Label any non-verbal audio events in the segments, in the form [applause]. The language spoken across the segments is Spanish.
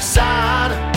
Para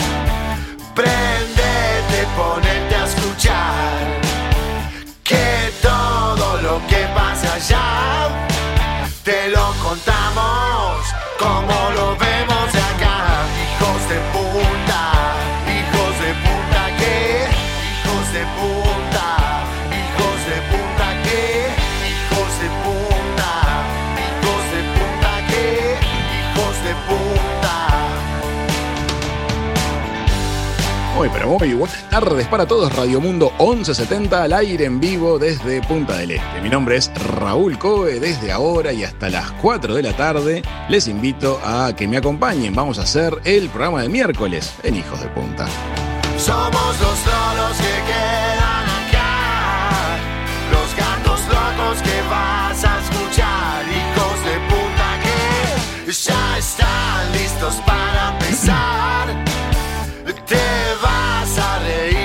muy buenas tardes para todos. Radio Mundo 1170 al aire en vivo desde Punta del Este. Mi nombre es Raúl Coe. Desde ahora y hasta las 4 de la tarde les invito a que me acompañen. Vamos a hacer el programa de miércoles en Hijos de Punta. Somos los loros que quedan acá, los gatos locos que vas a escuchar, hijos de puta que ya están listos para empezar. Te vas a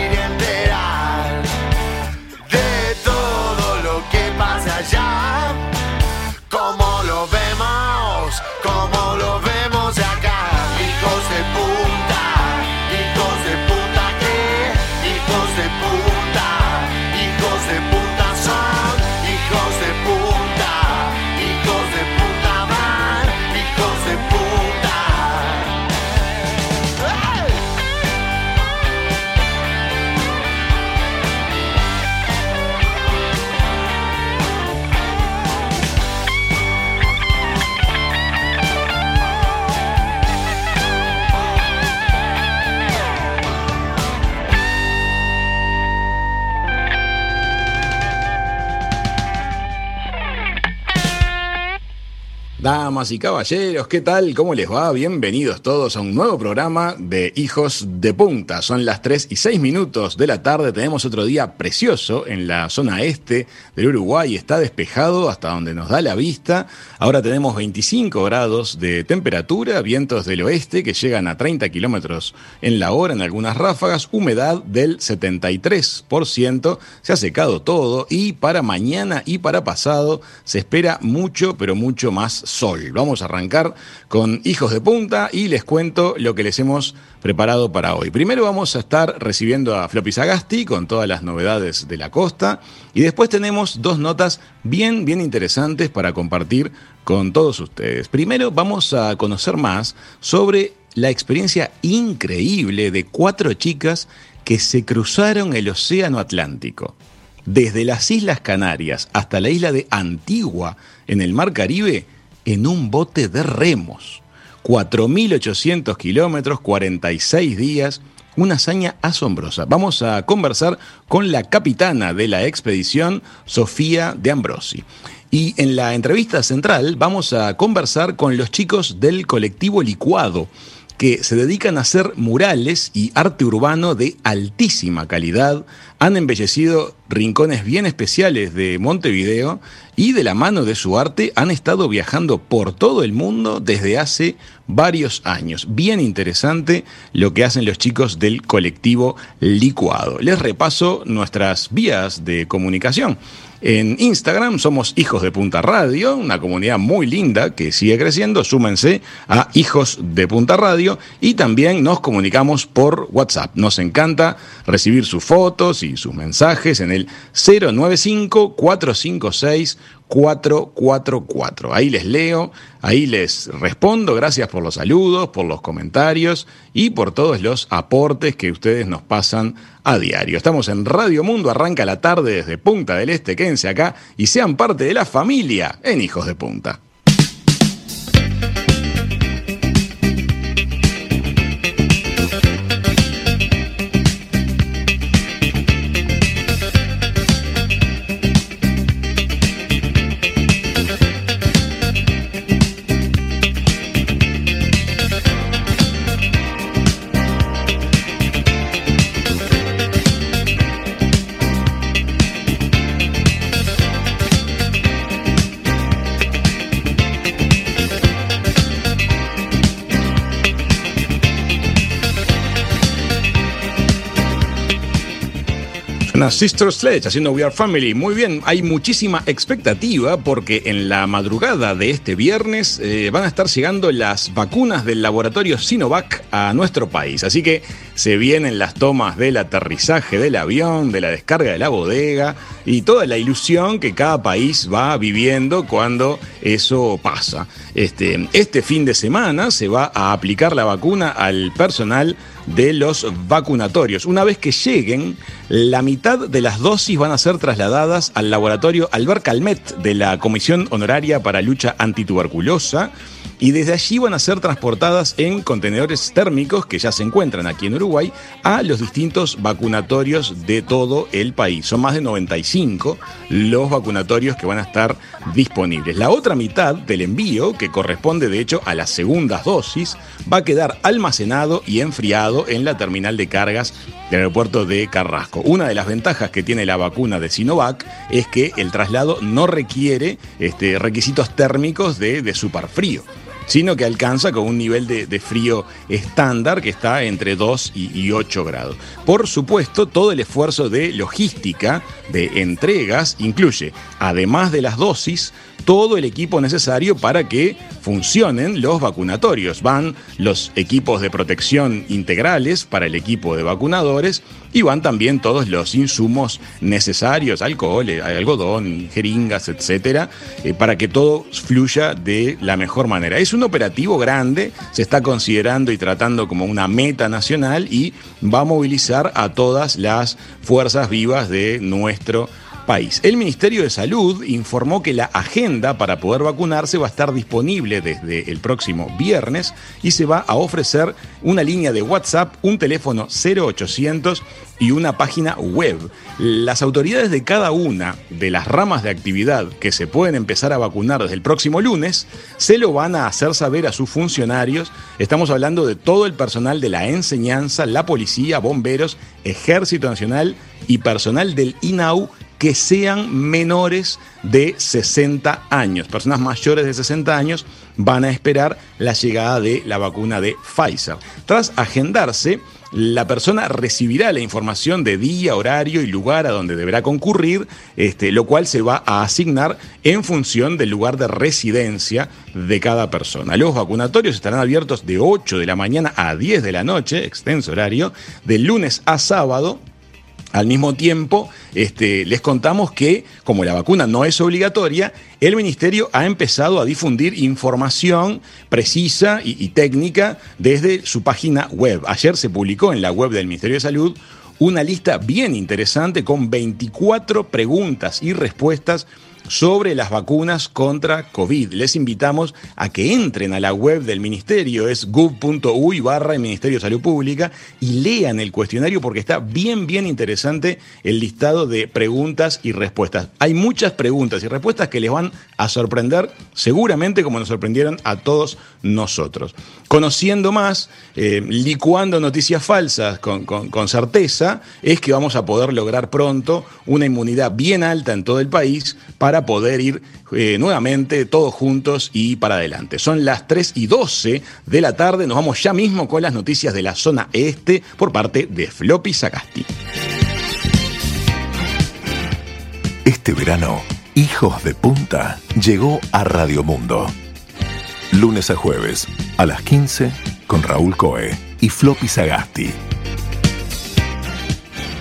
Damas y caballeros, ¿qué tal? ¿Cómo les va? Bienvenidos todos a un nuevo programa de Hijos de Punta. Son las 3 y 6 minutos de la tarde. Tenemos otro día precioso en la zona este del Uruguay. Está despejado hasta donde nos da la vista. Ahora tenemos 25 grados de temperatura, vientos del oeste que llegan a 30 kilómetros en la hora en algunas ráfagas, humedad del 73%. Se ha secado todo y para mañana y para pasado se espera mucho, pero mucho más sol. Vamos a arrancar con Hijos de Punta y les cuento lo que les hemos preparado para hoy. Primero vamos a estar recibiendo a Floppy Sagasti con todas las novedades de la costa y después tenemos dos notas bien, bien interesantes para compartir con todos ustedes. Primero vamos a conocer más sobre la experiencia increíble de cuatro chicas que se cruzaron el Océano Atlántico. Desde las Islas Canarias hasta la isla de Antigua, en el Mar Caribe, en un bote de remos. 4.800 kilómetros, 46 días, una hazaña asombrosa. Vamos a conversar con la capitana de la expedición, Sofía de Ambrosi. Y en la entrevista central vamos a conversar con los chicos del colectivo Licuado, que se dedican a hacer murales y arte urbano de altísima calidad. Han embellecido rincones bien especiales de Montevideo y de la mano de su arte han estado viajando por todo el mundo desde hace varios años. Bien interesante lo que hacen los chicos del colectivo Licuado. Les repaso nuestras vías de comunicación. En Instagram somos Hijos de Punta Radio, una comunidad muy linda que sigue creciendo. Súmense a Hijos de Punta Radio y también nos comunicamos por WhatsApp. Nos encanta recibir sus fotos y sus mensajes en el 095 456 444. Ahí les leo, ahí les respondo. Gracias por los saludos, por los comentarios y por todos los aportes que ustedes nos pasan a diario. Estamos en Radio Mundo, arranca la tarde desde Punta del Este. Quédense acá y sean parte de la familia en Hijos de Punta. Sister Sledge haciendo We Are Family. Muy bien, hay muchísima expectativa porque en la madrugada de este viernes eh, van a estar llegando las vacunas del laboratorio Sinovac a nuestro país. Así que se vienen las tomas del aterrizaje del avión, de la descarga de la bodega y toda la ilusión que cada país va viviendo cuando eso pasa. Este, este fin de semana se va a aplicar la vacuna al personal de los vacunatorios. Una vez que lleguen, la mitad de las dosis van a ser trasladadas al laboratorio Albert Calmet de la Comisión Honoraria para Lucha Antituberculosa y desde allí van a ser transportadas en contenedores térmicos que ya se encuentran aquí en Uruguay a los distintos vacunatorios de todo el país. Son más de 95 los vacunatorios que van a estar disponibles. La otra mitad del envío, que corresponde de hecho a las segundas dosis, va a quedar almacenado y enfriado en la terminal de cargas del aeropuerto de Carrasco. Una de las ventajas que tiene la vacuna de Sinovac es que el traslado no requiere este, requisitos térmicos de, de superfrío sino que alcanza con un nivel de, frío estándar que está entre 2 y, y 8 grados. Por supuesto, todo el esfuerzo de logística, de entregas, incluye, además de las dosis, todo el equipo necesario para que funcionen los vacunatorios. Van los equipos de protección integrales para el equipo de vacunadores y van también todos los insumos necesarios, alcohol, eh, algodón, jeringas, etcétera, eh, para que todo fluya de la mejor manera. Un operativo grande, se está considerando y tratando como una meta nacional y va a movilizar a todas las fuerzas vivas de nuestro país. El Ministerio de Salud informó que la agenda para poder vacunarse va a estar disponible desde el próximo viernes y se va a ofrecer una línea de WhatsApp, un teléfono 0800 y una página web. Las autoridades de cada una de las ramas de actividad que se pueden empezar a vacunar desde el próximo lunes se lo van a hacer saber a sus funcionarios. Estamos hablando de todo el personal de la enseñanza, la policía, bomberos, ejército nacional y personal del INAU que sean menores de 60 años. Personas mayores de 60 años van a esperar la llegada de la vacuna de Pfizer. Tras agendarse, la persona recibirá la información de día, horario y lugar a donde deberá concurrir, este, lo cual se va a asignar en función del lugar de residencia de cada persona. Los vacunatorios estarán abiertos de 8 de la mañana a 10 de la noche, extenso horario, de lunes a sábado al mismo tiempo, este, les contamos que, como la vacuna no es obligatoria, el Ministerio ha empezado a difundir información precisa y, y técnica desde su página web. Ayer se publicó en la web del Ministerio de Salud una lista bien interesante con 24 preguntas y respuestas sobre las vacunas contra COVID. Les invitamos a que entren a la web del ministerio, es gov.uy barra Ministerio de Salud Pública, y lean el cuestionario porque está bien, bien interesante el listado de preguntas y respuestas. Hay muchas preguntas y respuestas que les van a sorprender, seguramente como nos sorprendieron a todos nosotros. Conociendo más, eh, licuando noticias falsas con, con certeza, es que vamos a poder lograr pronto una inmunidad bien alta en todo el país para poder ir eh, nuevamente todos juntos y para adelante. Son las 3 y 12 de la tarde, nos vamos ya mismo con las noticias de la zona este por parte de Floppy Sagasti. Este verano, Hijos de Punta llegó a Radio Mundo. Lunes a jueves, a las 15, con Raúl Coe y Floppy Sagasti.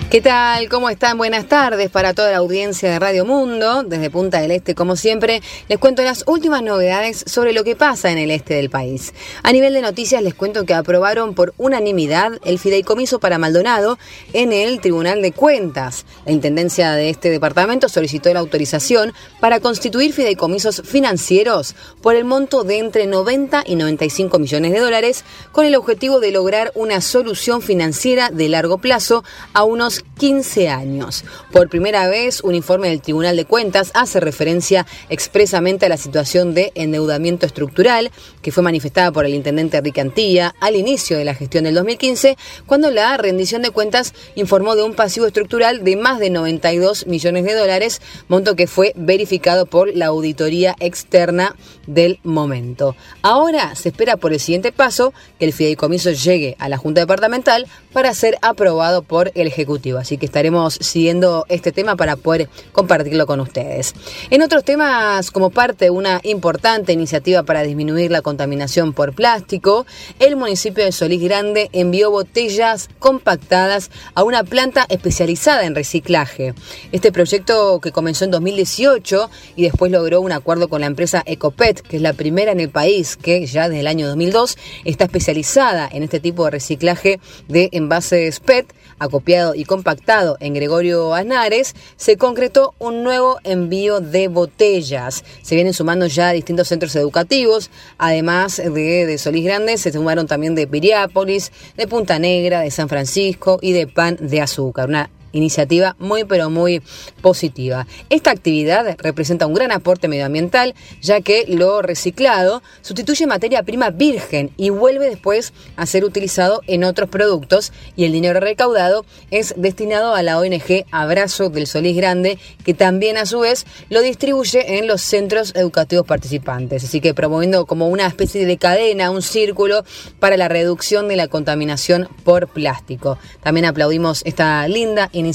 ¿Qué tal? ¿Cómo están? Buenas tardes para toda la audiencia de Radio Mundo. Desde Punta del Este, como siempre, les cuento las últimas novedades sobre lo que pasa en el este del país. A nivel de noticias, les cuento que aprobaron por unanimidad el fideicomiso para Maldonado en el Tribunal de Cuentas. La intendencia de este departamento solicitó la autorización para constituir fideicomisos financieros por el monto de entre 90 y 95 millones de dólares, con el objetivo de lograr una solución financiera de largo plazo a unos 15 años. Por primera vez, un informe del Tribunal de Cuentas hace referencia expresamente a la situación de endeudamiento estructural que fue manifestada por el intendente Enrique Antilla al inicio de la gestión del 2015, cuando la rendición de cuentas informó de un pasivo estructural de más de 92 millones de dólares, monto que fue verificado por la auditoría externa del momento. Ahora se espera por el siguiente paso que el fideicomiso llegue a la Junta Departamental para ser aprobado por el Ejecutivo. Así que estaremos siguiendo este tema para poder compartirlo con ustedes. En otros temas, como parte de una importante iniciativa para disminuir la contaminación por plástico, el municipio de Solís Grande envió botellas compactadas a una planta especializada en reciclaje. Este proyecto que comenzó en 2018 y después logró un acuerdo con la empresa Ecopet, que es la primera en el país que ya desde el año 2002 está especializada en este tipo de reciclaje de envases PET, acopiado y compactado en Gregorio Aznares, se concretó un nuevo envío de botellas. Se vienen sumando ya distintos centros educativos, además de, de Solís Grande, se sumaron también de Piriápolis, de Punta Negra, de San Francisco y de Pan de Azúcar. Una iniciativa muy pero muy positiva. Esta actividad representa un gran aporte medioambiental ya que lo reciclado sustituye materia prima virgen y vuelve después a ser utilizado en otros productos y el dinero recaudado es destinado a la ONG Abrazo del Solís Grande que también a su vez lo distribuye en los centros educativos participantes. Así que promoviendo como una especie de cadena, un círculo para la reducción de la contaminación por plástico. También aplaudimos esta linda iniciativa.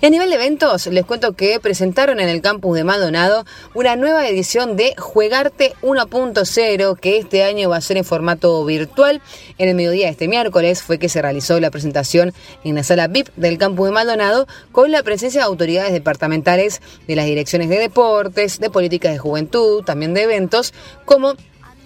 Y a nivel de eventos, les cuento que presentaron en el campus de Maldonado una nueva edición de Juegarte 1.0, que este año va a ser en formato virtual. En el mediodía de este miércoles fue que se realizó la presentación en la sala VIP del campus de Maldonado con la presencia de autoridades departamentales de las direcciones de deportes, de políticas de juventud, también de eventos, como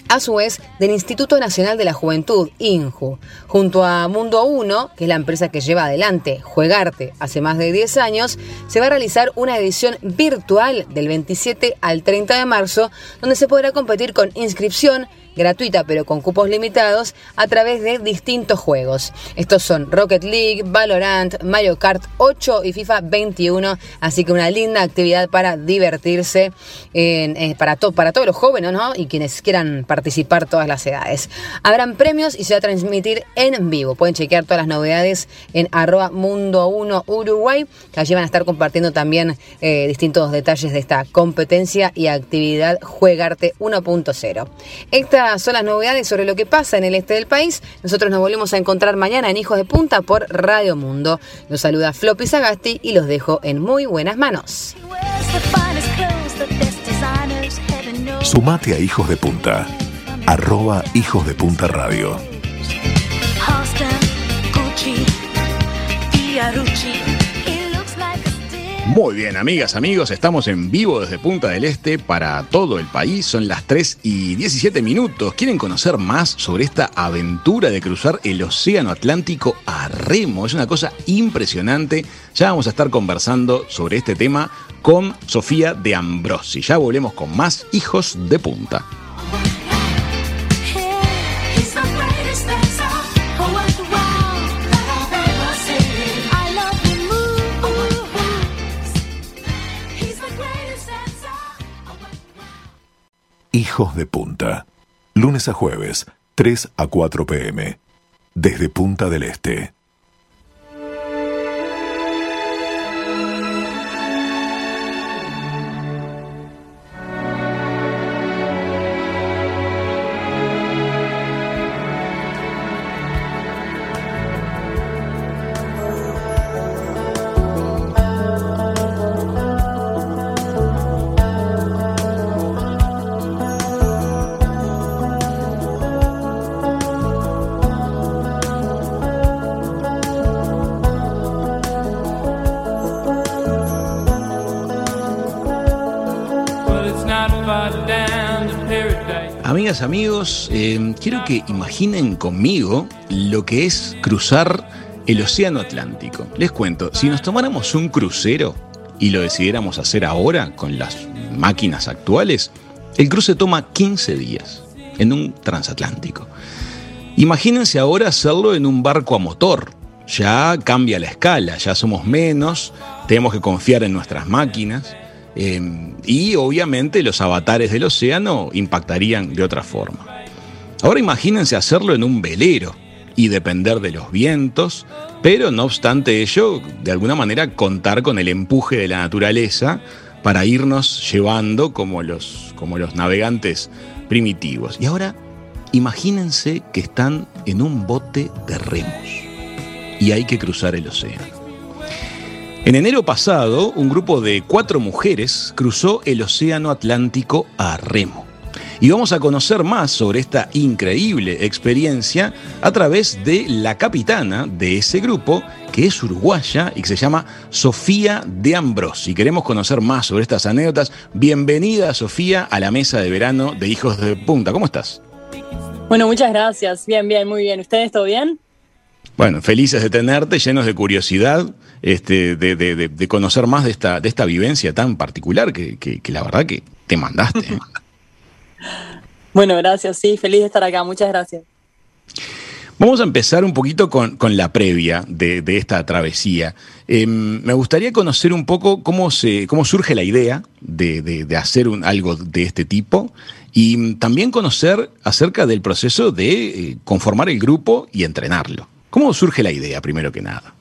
a su vez del Instituto Nacional de la Juventud, INJU, junto a Mundo 1, que es la empresa que lleva adelante Juegarte hace más de 10 años, se va a realizar una edición virtual del 27 al 30 de marzo, donde se podrá competir con inscripción, gratuita pero con cupos limitados a través de distintos juegos. Estos son Rocket League, Valorant, Mario Kart 8 y FIFA 21, así que una linda actividad para divertirse eh, para, para todos los jóvenes y quienes quieran participar todas las edades. Habrán premios y se va a transmitir en vivo. Pueden chequear todas las novedades en arroba mundo 1 Uruguay, que allí van a estar compartiendo también eh, distintos detalles de esta competencia y actividad Juegarte 1.0. Esta son las novedades sobre lo que pasa en el este del país. Nosotros nos volvemos a encontrar mañana en Hijos de Punta por Radio Mundo. Los saluda Floppy Sagasti y los dejo en muy buenas manos. Sumate a Hijos de Punta. Arroba Hijos de Punta Radio. Muy bien, amigas, amigos, estamos en vivo desde Punta del Este para todo el país. Son las 3 y 17 minutos. ¿Quieren conocer más sobre esta aventura de cruzar el Océano Atlántico a remo? Es una cosa impresionante. Ya vamos a estar conversando sobre este tema con Sofía de Ambrosi. Ya volvemos con más Hijos de Punta. Hijos de Punta. Lunes a jueves, 3 a 4 pm. Desde Punta del Este. Amigos, eh, quiero que imaginen conmigo lo que es cruzar el Océano Atlántico. Les cuento, si nos tomáramos un crucero y lo decidiéramos hacer ahora con las máquinas actuales, el cruce toma 15 días en un transatlántico. Imagínense ahora hacerlo en un barco a motor. Ya cambia la escala, ya somos menos, tenemos que confiar en nuestras máquinas eh, y obviamente los avatares del océano impactarían de otra forma. Ahora imagínense hacerlo en un velero y depender de los vientos, pero no obstante ello, de alguna manera contar con el empuje de la naturaleza para irnos llevando como los, como los navegantes primitivos. Y ahora imagínense que están en un bote de remos y hay que cruzar el océano. En enero pasado, un grupo de cuatro mujeres cruzó el Océano Atlántico a remo. Y vamos a conocer más sobre esta increíble experiencia a través de la capitana de ese grupo, que es uruguaya y que se llama Sofía de Ambros. Si queremos conocer más sobre estas anécdotas, bienvenida Sofía a la mesa de verano de Hijos de Punta. ¿Cómo estás? Bueno, muchas gracias. Bien, bien, muy bien. ¿Ustedes todo bien? Bueno, felices de tenerte, llenos de curiosidad, este, de, conocer más de esta, de esta vivencia tan particular que, la verdad que te mandaste. ¿eh? [laughs] bueno, gracias, sí, feliz de estar acá, muchas gracias. Vamos a empezar un poquito con, la previa de, esta travesía. Em, me gustaría conocer un poco cómo, se, cómo surge la idea de, hacer un, algo de este tipo y también conocer acerca del proceso de eh, conformar el grupo y entrenarlo. ¿Cómo surge la idea, primero que nada?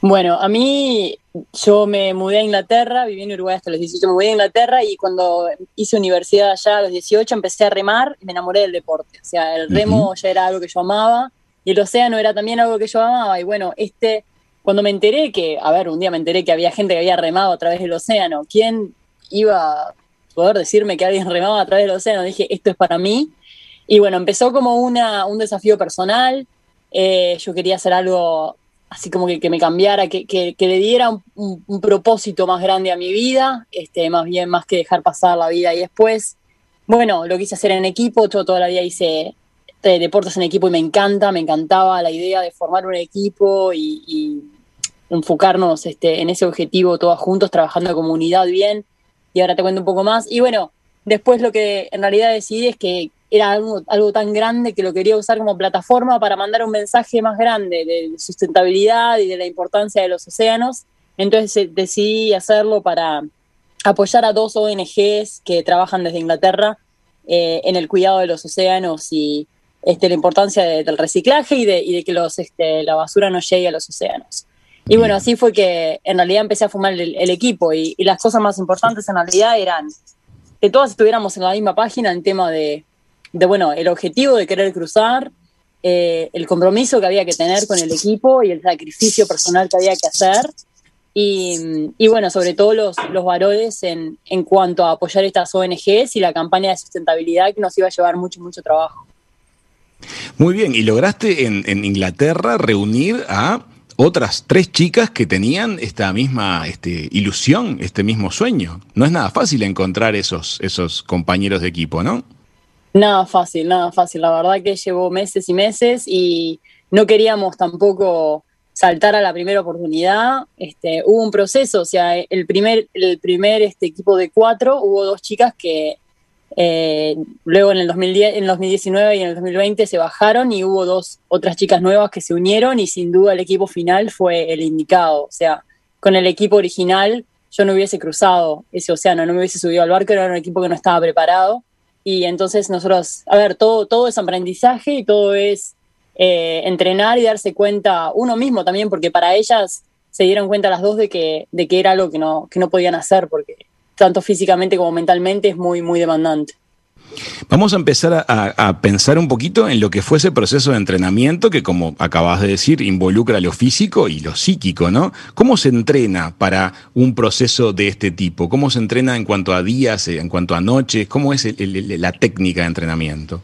Bueno, a mí yo me mudé a Inglaterra, viví en Uruguay hasta los 18, me mudé a Inglaterra y cuando hice universidad allá a los 18 empecé a remar y me enamoré del deporte. O sea, el remo ya era algo que yo amaba y el océano era también algo que yo amaba. Y bueno, este, cuando me enteré que, a ver, un día me enteré que había gente que había remado a través del océano, ¿quién iba a poder decirme que alguien remaba a través del océano? Dije, esto es para mí. Y bueno, empezó como una, un desafío personal eh, yo quería hacer algo así como que, me cambiara, que, le diera un, propósito más grande a mi vida, este, más bien más que dejar pasar la vida y después. Bueno, lo quise hacer en equipo, yo toda la vida hice eh, deportes en equipo y me encanta, me encantaba la idea de formar un equipo y, enfocarnos este, en ese objetivo todos juntos, trabajando en comunidad bien. Y ahora te cuento un poco más. Y bueno, después lo que en realidad decidí es que era algo, algo, tan grande que lo quería usar como plataforma para mandar un mensaje más grande de sustentabilidad y de la importancia de los océanos. Entonces eh, decidí hacerlo para apoyar a dos ONGs que trabajan desde Inglaterra eh, en el cuidado de los océanos y este, la importancia del reciclaje y de, y de que los, este, la basura no llegue a los océanos. Y bueno, así fue que en realidad empecé a fumar el, equipo y, y, las cosas más importantes en realidad eran que todas estuviéramos en la misma página en tema de de bueno, el objetivo de querer cruzar, eh, el compromiso que había que tener con el equipo y el sacrificio personal que había que hacer. Y, bueno, sobre todo los, los valores en, en, cuanto a apoyar estas ONGs y la campaña de sustentabilidad que nos iba a llevar mucho, mucho trabajo. Muy bien, y lograste en, en Inglaterra reunir a otras tres chicas que tenían esta misma este, ilusión, este mismo sueño. No es nada fácil encontrar esos, esos compañeros de equipo, ¿no? Nada fácil, nada fácil. La verdad que llevó meses y meses y no queríamos tampoco saltar a la primera oportunidad. Este, hubo un proceso, o sea, el primer, el primer este, equipo de cuatro, hubo dos chicas que eh, luego en el, 2010, en 2019 y en el 2020 se bajaron y hubo dos otras chicas nuevas que se unieron y sin duda el equipo final fue el indicado. O sea, con el equipo original yo no hubiese cruzado ese océano, no me hubiese subido al barco, era un equipo que no estaba preparado y entonces nosotros, a ver, todo, todo es aprendizaje y todo es eh, entrenar y darse cuenta uno mismo también, porque para ellas se dieron cuenta las dos de que, de que era algo que no, que no podían hacer, porque tanto físicamente como mentalmente es muy, muy demandante. Vamos a empezar a, pensar un poquito en lo que fue ese proceso de entrenamiento que, como acabas de decir, involucra lo físico y lo psíquico, ¿no? ¿Cómo se entrena para un proceso de este tipo? ¿Cómo se entrena en cuanto a días, en cuanto a noches? ¿Cómo es la técnica de entrenamiento?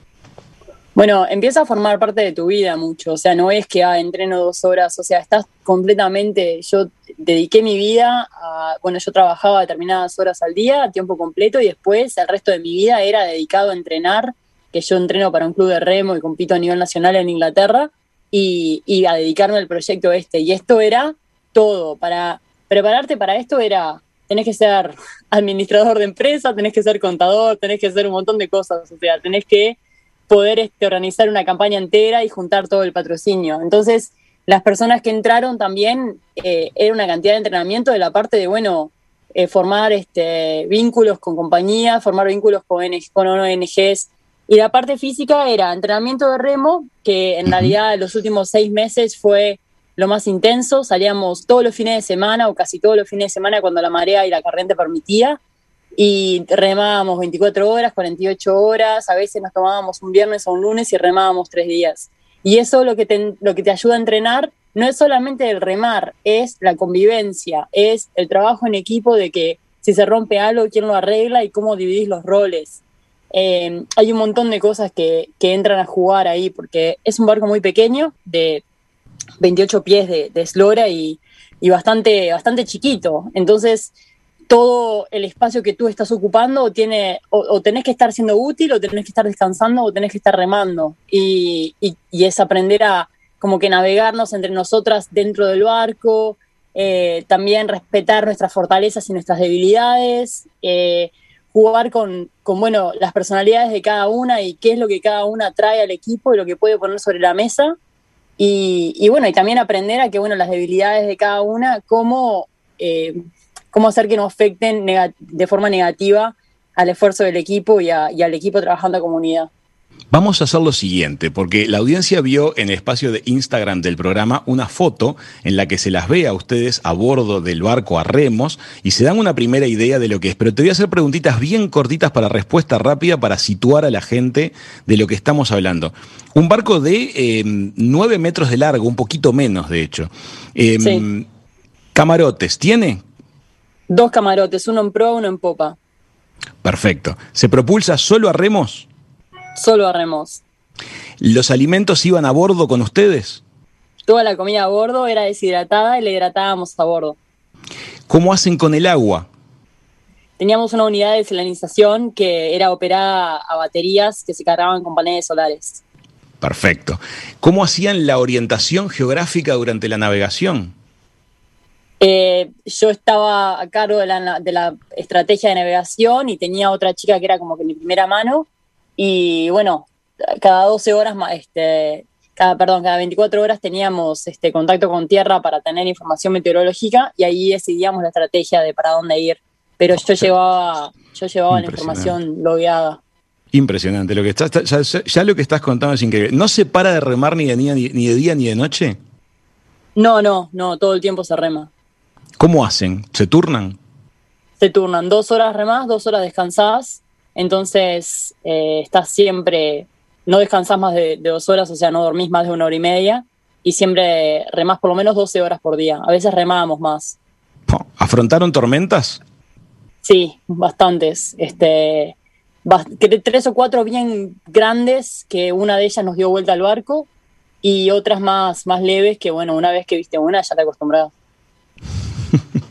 Bueno, empieza a formar parte de tu vida mucho, o sea, no es que ah, entreno dos horas, o sea, estás completamente, yo dediqué mi vida a, bueno, yo trabajaba determinadas horas al día, a tiempo completo, y después el resto de mi vida era dedicado a entrenar, que yo entreno para un club de remo y compito a nivel nacional en Inglaterra, y, y a dedicarme al proyecto este. Y esto era todo, para prepararte para esto era, tenés que ser [laughs] administrador de empresa, tenés que ser contador, tenés que hacer un montón de cosas, o sea, tenés que poder este, organizar una campaña entera y juntar todo el patrocinio. Entonces, las personas que entraron también eh, era una cantidad de entrenamiento de la parte de, bueno, eh, formar este, vínculos con compañías, formar vínculos con, con ONGs. Y la parte física era entrenamiento de remo, que en realidad los últimos seis meses fue lo más intenso. Salíamos todos los fines de semana o casi todos los fines de semana cuando la marea y la corriente permitía y remábamos 24 horas, 48 horas, a veces nos tomábamos un viernes o un lunes y remábamos tres días. Y eso lo que te, lo que te ayuda a entrenar no es solamente el remar, es la convivencia, es el trabajo en equipo de que si se rompe algo, quién lo arregla y cómo dividís los roles. Eh, hay un montón de cosas que, que, entran a jugar ahí, porque es un barco muy pequeño, de 28 pies de, de eslora y, y, bastante, bastante chiquito. Entonces, todo el espacio que tú estás ocupando tiene, o, tenés que estar siendo útil, o tenés que estar descansando, o tenés que estar remando. Y, es aprender a como que navegarnos entre nosotras dentro del barco, eh, también respetar nuestras fortalezas y nuestras debilidades, eh, jugar con, con, bueno, las personalidades de cada una y qué es lo que cada una trae al equipo y lo que puede poner sobre la mesa. Y, y bueno, y también aprender a que, bueno, las debilidades de cada una, cómo... Eh, cómo hacer que no afecten de forma negativa al esfuerzo del equipo y, al equipo trabajando a comunidad. Vamos a hacer lo siguiente, porque la audiencia vio en el espacio de Instagram del programa una foto en la que se las ve a ustedes a bordo del barco a remos y se dan una primera idea de lo que es. Pero te voy a hacer preguntitas bien cortitas para respuesta rápida para situar a la gente de lo que estamos hablando. Un barco de eh, nueve metros de largo, un poquito menos de hecho. Em, camarotes, ¿tiene? Dos camarotes, uno en proa, uno en popa. Perfecto. ¿Se propulsa solo a remos? Solo a remos. ¿Los alimentos iban a bordo con ustedes? Toda la comida a bordo era deshidratada y la hidratábamos a bordo. ¿Cómo hacen con el agua? Teníamos una unidad de salinización que era operada a baterías que se cargaban con paneles solares. Perfecto. ¿Cómo hacían la orientación geográfica durante la navegación? Eh, yo estaba a cargo de la, estrategia de navegación y tenía otra chica que era como que mi primera mano. Y bueno, cada 12 horas, este, cada, perdón, cada 24 horas teníamos este, contacto con tierra para tener información meteorológica y ahí decidíamos la estrategia de para dónde ir. Pero yo llevaba, yo llevaba la información logueada. Impresionante. Lo que estás, ya, lo que estás contando es increíble. ¿No se para de remar ni de, ni de día ni de noche? No, no, no, todo el tiempo se rema. ¿Cómo hacen? ¿Se turnan? Se turnan, dos horas remás, dos horas descansadas. Entonces, eh, estás siempre, no descansás más de, dos horas, o sea, no dormís más de una hora y media. Y siempre remás por lo menos 12 horas por día. A veces remábamos más. ¿Afrontaron tormentas? Sí, bastantes. Este, tres o cuatro bien grandes, que una de ellas nos dio vuelta al barco, y otras más, más leves, que bueno, una vez que viste una ya te acostumbras.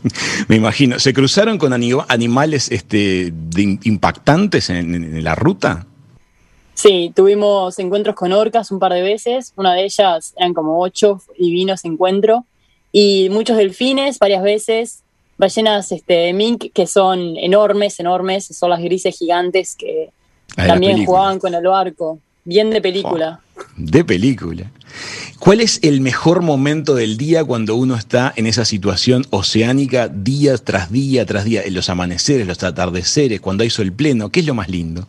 [laughs] Me imagino. ¿Se cruzaron con animales este, impactantes en, la ruta? Sí, tuvimos encuentros con orcas un par de veces. Una de ellas eran como ocho divinos encuentro. Y muchos delfines varias veces. Ballenas este, mink que son enormes, enormes. Son las grises gigantes que también jugaban con el barco. Bien de película. Oh, de película. ¿Cuál es el mejor momento del día cuando uno está en esa situación oceánica día tras día tras día? En los amaneceres, los atardeceres, cuando hay sol pleno, ¿qué es lo más lindo?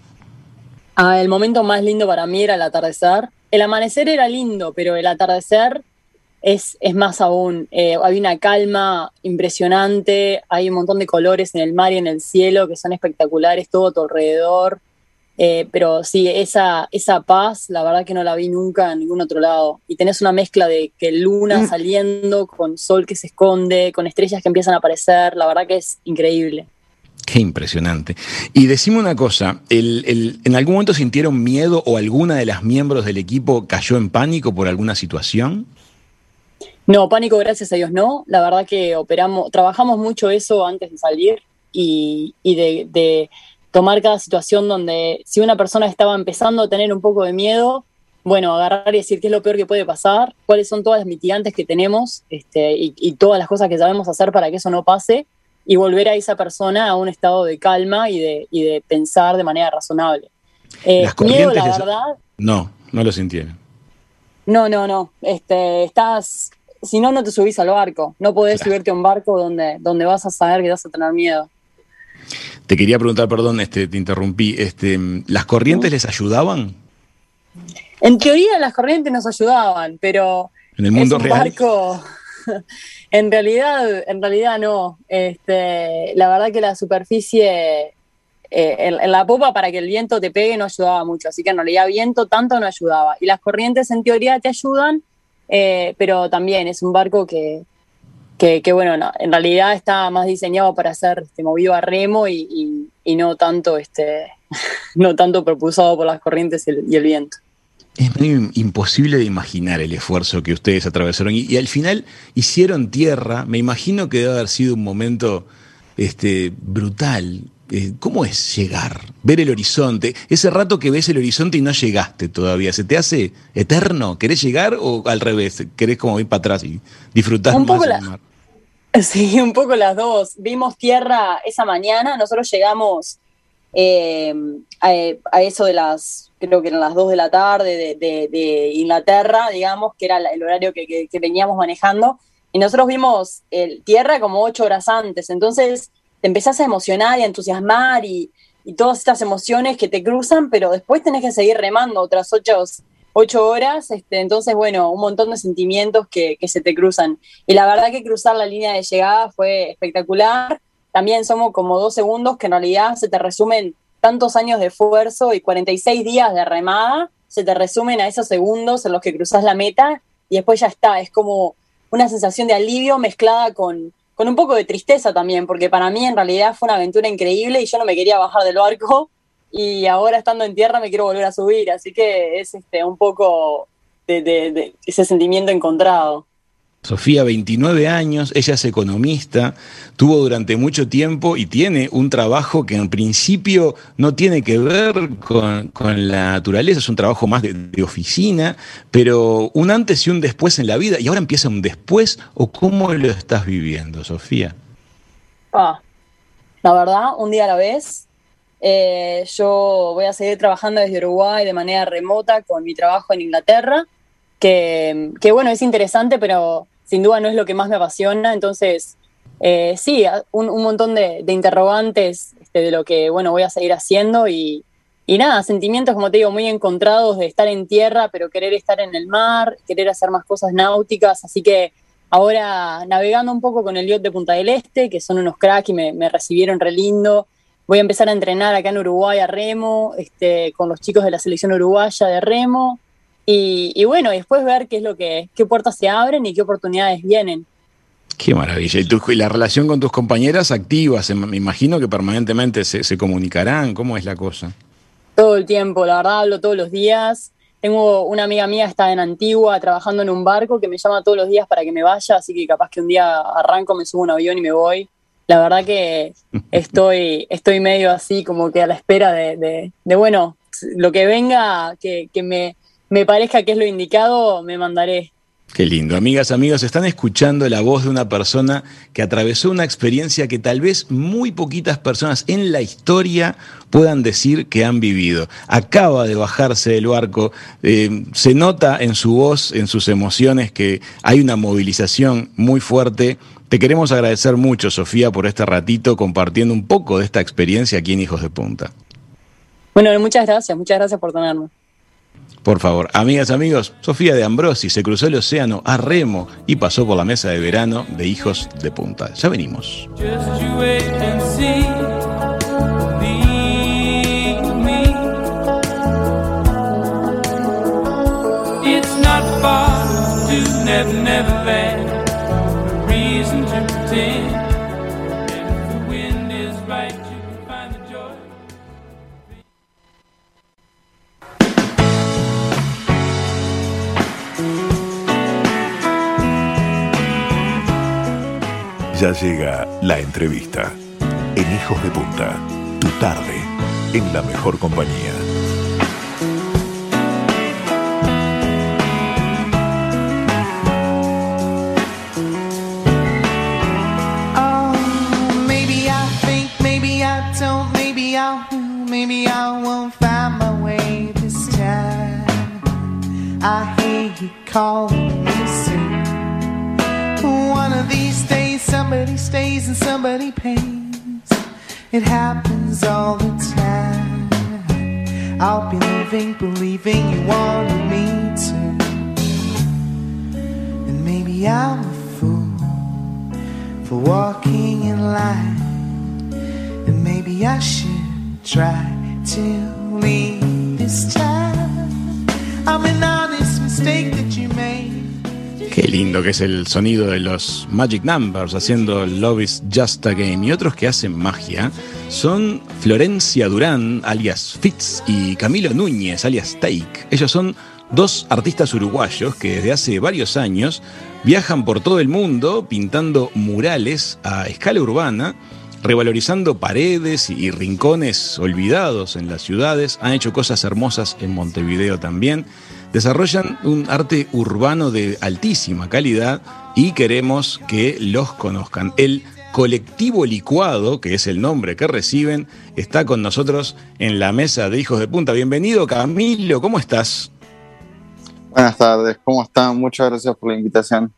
Ah, el momento más lindo para mí era el atardecer. El amanecer era lindo, pero el atardecer es, es más aún. Eh, hay una calma impresionante, hay un montón de colores en el mar y en el cielo que son espectaculares, todo a tu alrededor. Eh, pero sí, esa, esa paz, la verdad que no la vi nunca en ningún otro lado. Y tenés una mezcla de que luna mm. saliendo, con sol que se esconde, con estrellas que empiezan a aparecer, la verdad que es increíble. Qué impresionante. Y decime una cosa, ¿el, el, ¿en algún momento sintieron miedo o alguna de las miembros del equipo cayó en pánico por alguna situación? No, pánico, gracias a Dios, no. La verdad que operamos, trabajamos mucho eso antes de salir y, y de, de, tomar cada situación donde si una persona estaba empezando a tener un poco de miedo, bueno, agarrar y decir qué es lo peor que puede pasar, cuáles son todas las mitigantes que tenemos este, y, y todas las cosas que sabemos hacer para que eso no pase y volver a esa persona a un estado de calma y de, y de pensar de manera razonable. Eh, miedo, la verdad. No, no lo sintieron. No, no, no. Este, estás. Si no, no te subís al barco. No podés claro. subirte a un barco donde, donde vas a saber que vas a tener miedo. Te quería preguntar, perdón, este, te interrumpí. Este, ¿Las corrientes les ayudaban? En teoría las corrientes nos ayudaban, pero en el mundo es un real. barco [laughs] en realidad, en realidad no. Este, la verdad que la superficie eh, en, en, la popa para que el viento te pegue no ayudaba mucho, así que en realidad viento tanto no ayudaba. Y las corrientes en teoría te ayudan, eh, pero también es un barco que, que, que bueno, no, en realidad está más diseñado para ser este, movido a remo y, y, y, no tanto este, [laughs] no tanto propulsado por las corrientes y el, y el viento es medio imposible de imaginar el esfuerzo que ustedes atravesaron y, al final hicieron tierra. Me imagino que debe haber sido un momento este, brutal. Eh, ¿Cómo es llegar? Ver el horizonte. Ese rato que ves el horizonte y no llegaste todavía, ¿se te hace eterno? ¿Querés llegar o al revés? ¿Querés como ir para atrás y disfrutar un más poco la, mar? [laughs] Sí, un poco las dos. Vimos tierra esa mañana, nosotros llegamos eh, a, eso de las creo que eran las 2 de la tarde de, de, de, Inglaterra, digamos, que era el horario que, que, que veníamos manejando, y nosotros vimos el tierra como ocho horas antes, entonces te empezás a emocionar y a entusiasmar y, y, todas estas emociones que te cruzan, pero después tenés que seguir remando otras ocho, ocho horas, este, entonces, bueno, un montón de sentimientos que, que se te cruzan. Y la verdad que cruzar la línea de llegada fue espectacular, también somos como dos segundos que en realidad se te resumen tantos años de esfuerzo y 46 días de remada se te resumen a esos segundos en los que cruzas la meta y después ya está. Es como una sensación de alivio mezclada con, con un poco de tristeza también, porque para mí en realidad fue una aventura increíble y yo no me quería bajar del barco y ahora estando en tierra me quiero volver a subir, así que es este, un poco de, de, de ese sentimiento encontrado. Sofía, 29 años, ella es economista, tuvo durante mucho tiempo y tiene un trabajo que en principio no tiene que ver con, con la naturaleza, es un trabajo más de, de, oficina, pero un antes y un después en la vida, y ahora empieza un después, o cómo lo estás viviendo, Sofía? Ah, la verdad, un día a la vez. Eh, yo voy a seguir trabajando desde Uruguay de manera remota con mi trabajo en Inglaterra que, que, bueno, es interesante, pero sin duda no es lo que más me apasiona. Entonces, eh, sí, un, un montón de, de interrogantes este, de lo que, bueno, voy a seguir haciendo y, y nada, sentimientos, como te digo, muy encontrados de estar en tierra, pero querer estar en el mar, querer hacer más cosas náuticas. Así que ahora navegando un poco con el yacht de Punta del Este, que son unos cracks y me, me recibieron re lindo. Voy a empezar a entrenar acá en Uruguay a remo, este, con los chicos de la selección uruguaya de remo. Y, y, bueno, después ver qué es lo que, qué puertas se abren y qué oportunidades vienen. Qué maravilla. ¿Y, tu, y la relación con tus compañeras activas? Me imagino que permanentemente se, se, comunicarán. ¿Cómo es la cosa? Todo el tiempo, la verdad, hablo todos los días. Tengo una amiga mía que está en Antigua trabajando en un barco que me llama todos los días para que me vaya, así que capaz que un día arranco, me subo a un avión y me voy. La verdad que estoy, estoy medio así como que a la espera de, de, bueno, lo que venga, que, que me, me parezca que es lo indicado, me mandaré. Qué lindo. Amigas, amigos, están escuchando la voz de una persona que atravesó una experiencia que tal vez muy poquitas personas en la historia puedan decir que han vivido. Acaba de bajarse del barco, eh, se nota en su voz, en sus emociones, que hay una movilización muy fuerte. Te queremos agradecer mucho, Sofía, por este ratito compartiendo un poco de esta experiencia aquí en Hijos de Punta. Bueno, muchas gracias, muchas gracias por tenerme. Por favor, amigas, amigos, Sofía de Ambrosi se cruzó el océano a remo y pasó por la mesa de verano de Hijos de Punta. Ya venimos. Never, never to ya llega la entrevista en Hijos de Punta, tu tarde, en la mejor compañía. Me soon. One of these days, somebody stays and somebody pays. It happens all the time. I'll be living, believing you wanted me to. And maybe I'm a fool for walking in line. And maybe I should try to leave this time. I'm an Qué lindo que es el sonido de los Magic Numbers haciendo Love is Just a Game. Y otros que hacen magia son Florencia Durán, alias Fitz, y Camilo Núñez, alias Take. Ellos son dos artistas uruguayos que desde hace varios años viajan por todo el mundo pintando murales a escala urbana revalorizando paredes y rincones olvidados en las ciudades, han hecho cosas hermosas en Montevideo también, desarrollan un arte urbano de altísima calidad y queremos que los conozcan. El colectivo licuado, que es el nombre que reciben, está con nosotros en la mesa de Hijos de Punta. Bienvenido Camilo, ¿cómo estás? Buenas tardes, ¿cómo están? Muchas gracias por la invitación.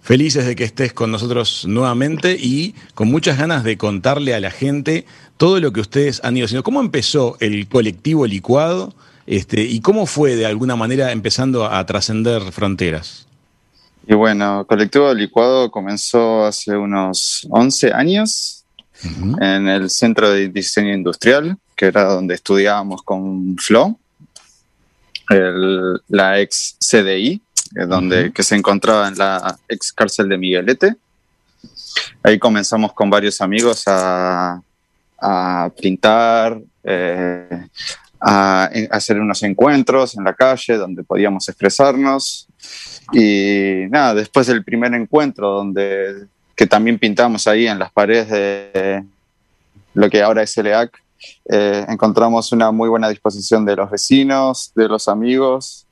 Felices de que estés con nosotros nuevamente y con muchas ganas de contarle a la gente todo lo que ustedes han ido haciendo. ¿Cómo empezó el colectivo licuado este, y cómo fue de alguna manera empezando a trascender fronteras? Y bueno, Colectivo Licuado comenzó hace unos 11 años en el Centro de Diseño Industrial, que era donde estudiábamos con Flo, el- la ex CDI, eh, donde, que se encontraba en la ex cárcel de Miguelete. Ahí comenzamos con varios amigos a, a pintar, eh, a, hacer unos encuentros en la calle donde podíamos expresarnos. Y nada, después del primer encuentro, donde que también pintamos ahí en las paredes de lo que ahora es LEAC, eh, encontramos una muy buena disposición de los vecinos, de los amigos.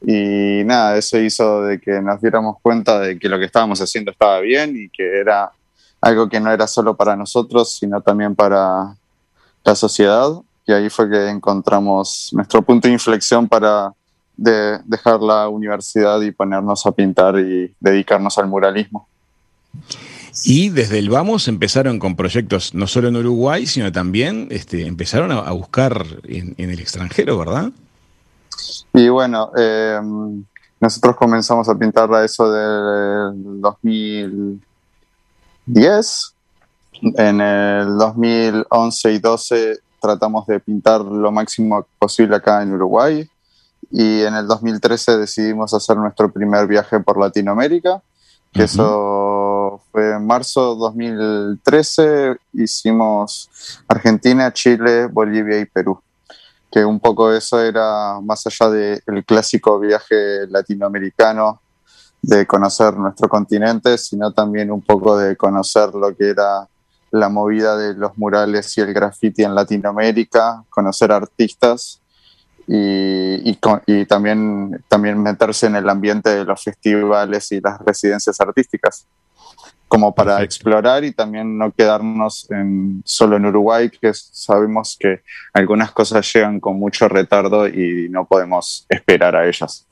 Y nada, eso hizo de que nos diéramos cuenta de que lo que estábamos haciendo estaba bien y que era algo que no era solo para nosotros, sino también para la sociedad. Y ahí fue que encontramos nuestro punto de inflexión para de dejar la universidad y ponernos a pintar y dedicarnos al muralismo. Y desde el Vamos empezaron con proyectos no solo en Uruguay, sino también este, empezaron a, buscar en, en el extranjero, ¿verdad? Y bueno, eh, nosotros comenzamos a pintar a eso del 2010. En el 2011 y 12 tratamos de pintar lo máximo posible acá en Uruguay. Y en el 2013 decidimos hacer nuestro primer viaje por Latinoamérica, que Ujú. eso fue en marzo 2013. Hicimos Argentina, Chile, Bolivia y Perú que un poco eso era más allá del clásico viaje latinoamericano de conocer nuestro continente, sino también un poco de conocer lo que era la movida de los murales y el graffiti en Latinoamérica, conocer artistas y, y también, también meterse en el ambiente de los festivales y las residencias artísticas como para Perfecto. explorar y también no quedarnos en, solo en Uruguay, que sabemos que algunas cosas llegan con mucho retardo y no podemos esperar a ellas.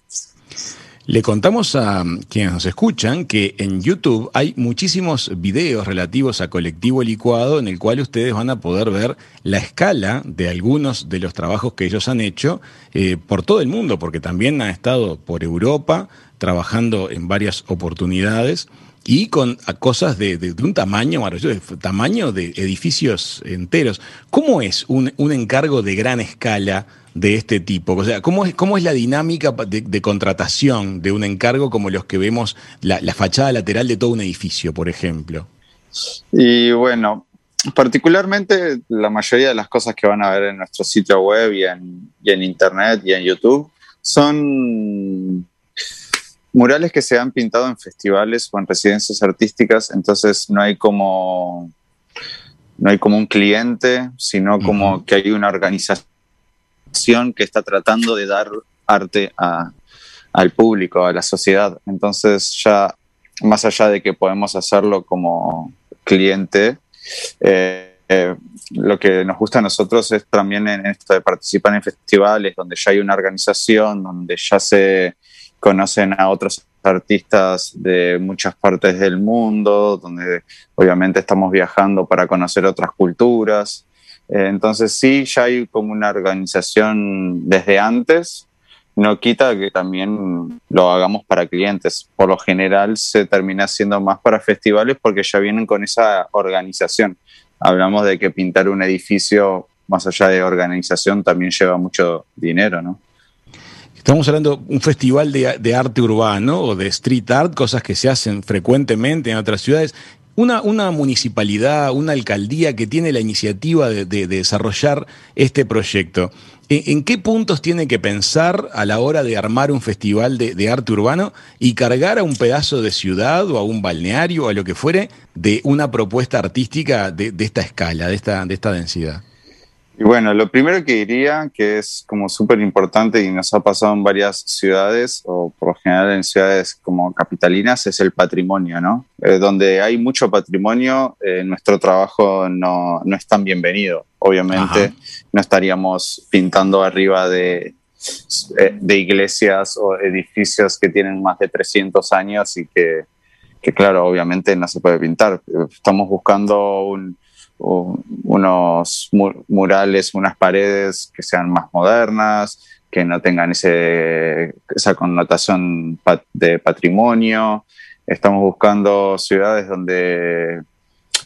Le contamos a quienes nos escuchan que en YouTube hay muchísimos videos relativos a Colectivo Licuado en el cual ustedes van a poder ver la escala de algunos de los trabajos que ellos han hecho eh, por todo el mundo, porque también han estado por Europa trabajando en varias oportunidades y con a cosas de un tamaño maravilloso, de tamaño de edificios enteros. ¿Cómo es un, un encargo de gran escala de este tipo? O sea, ¿cómo es, cómo es la dinámica de contratación de un encargo como los que vemos la, la fachada lateral de todo un edificio, por ejemplo? Y bueno, particularmente la mayoría de las cosas que van a ver en nuestro sitio web y en, y en internet y en YouTube son murales que se han pintado en festivales o en residencias artísticas, entonces no hay como no hay como un cliente, sino como que hay una organización que está tratando de dar arte al público, a la sociedad. Entonces ya más allá de que podemos hacerlo como cliente, eh, eh, lo que nos gusta a nosotros es también en esto de participar en festivales donde ya hay una organización, donde ya se conocen a otros artistas de muchas partes del mundo, donde obviamente estamos viajando para conocer otras culturas. Eh, entonces sí, ya hay como una organización desde antes, no quita que también lo hagamos para clientes. Por lo general se termina haciendo más para festivales porque ya vienen con esa organización. Hablamos de que pintar un edificio, más allá de organización, también lleva mucho dinero, ¿no? Estamos hablando de un festival de, arte urbano o de street art, cosas que se hacen frecuentemente en otras ciudades. Una, una municipalidad, una alcaldía que tiene la iniciativa de, desarrollar este proyecto. ¿En, qué puntos tiene que pensar a la hora de armar un festival de, arte urbano y cargar a un pedazo de ciudad o a un balneario o a lo que fuere de una propuesta artística de, esta escala, de esta, de esta densidad? Y bueno, lo primero que diría, que es como súper importante y nos ha pasado en varias ciudades, o por lo general en ciudades como capitalinas, es el patrimonio, ¿no? Eh, donde hay mucho patrimonio, eh, nuestro trabajo no, no, es tan bienvenido. Obviamente no estaríamos pintando arriba de, eh, de iglesias o edificios que tienen más de 300 años y que, que claro, obviamente no se puede pintar. Estamos buscando un unos murales, unas paredes que sean más modernas, que no tengan ese, esa connotación de patrimonio. Estamos buscando ciudades donde,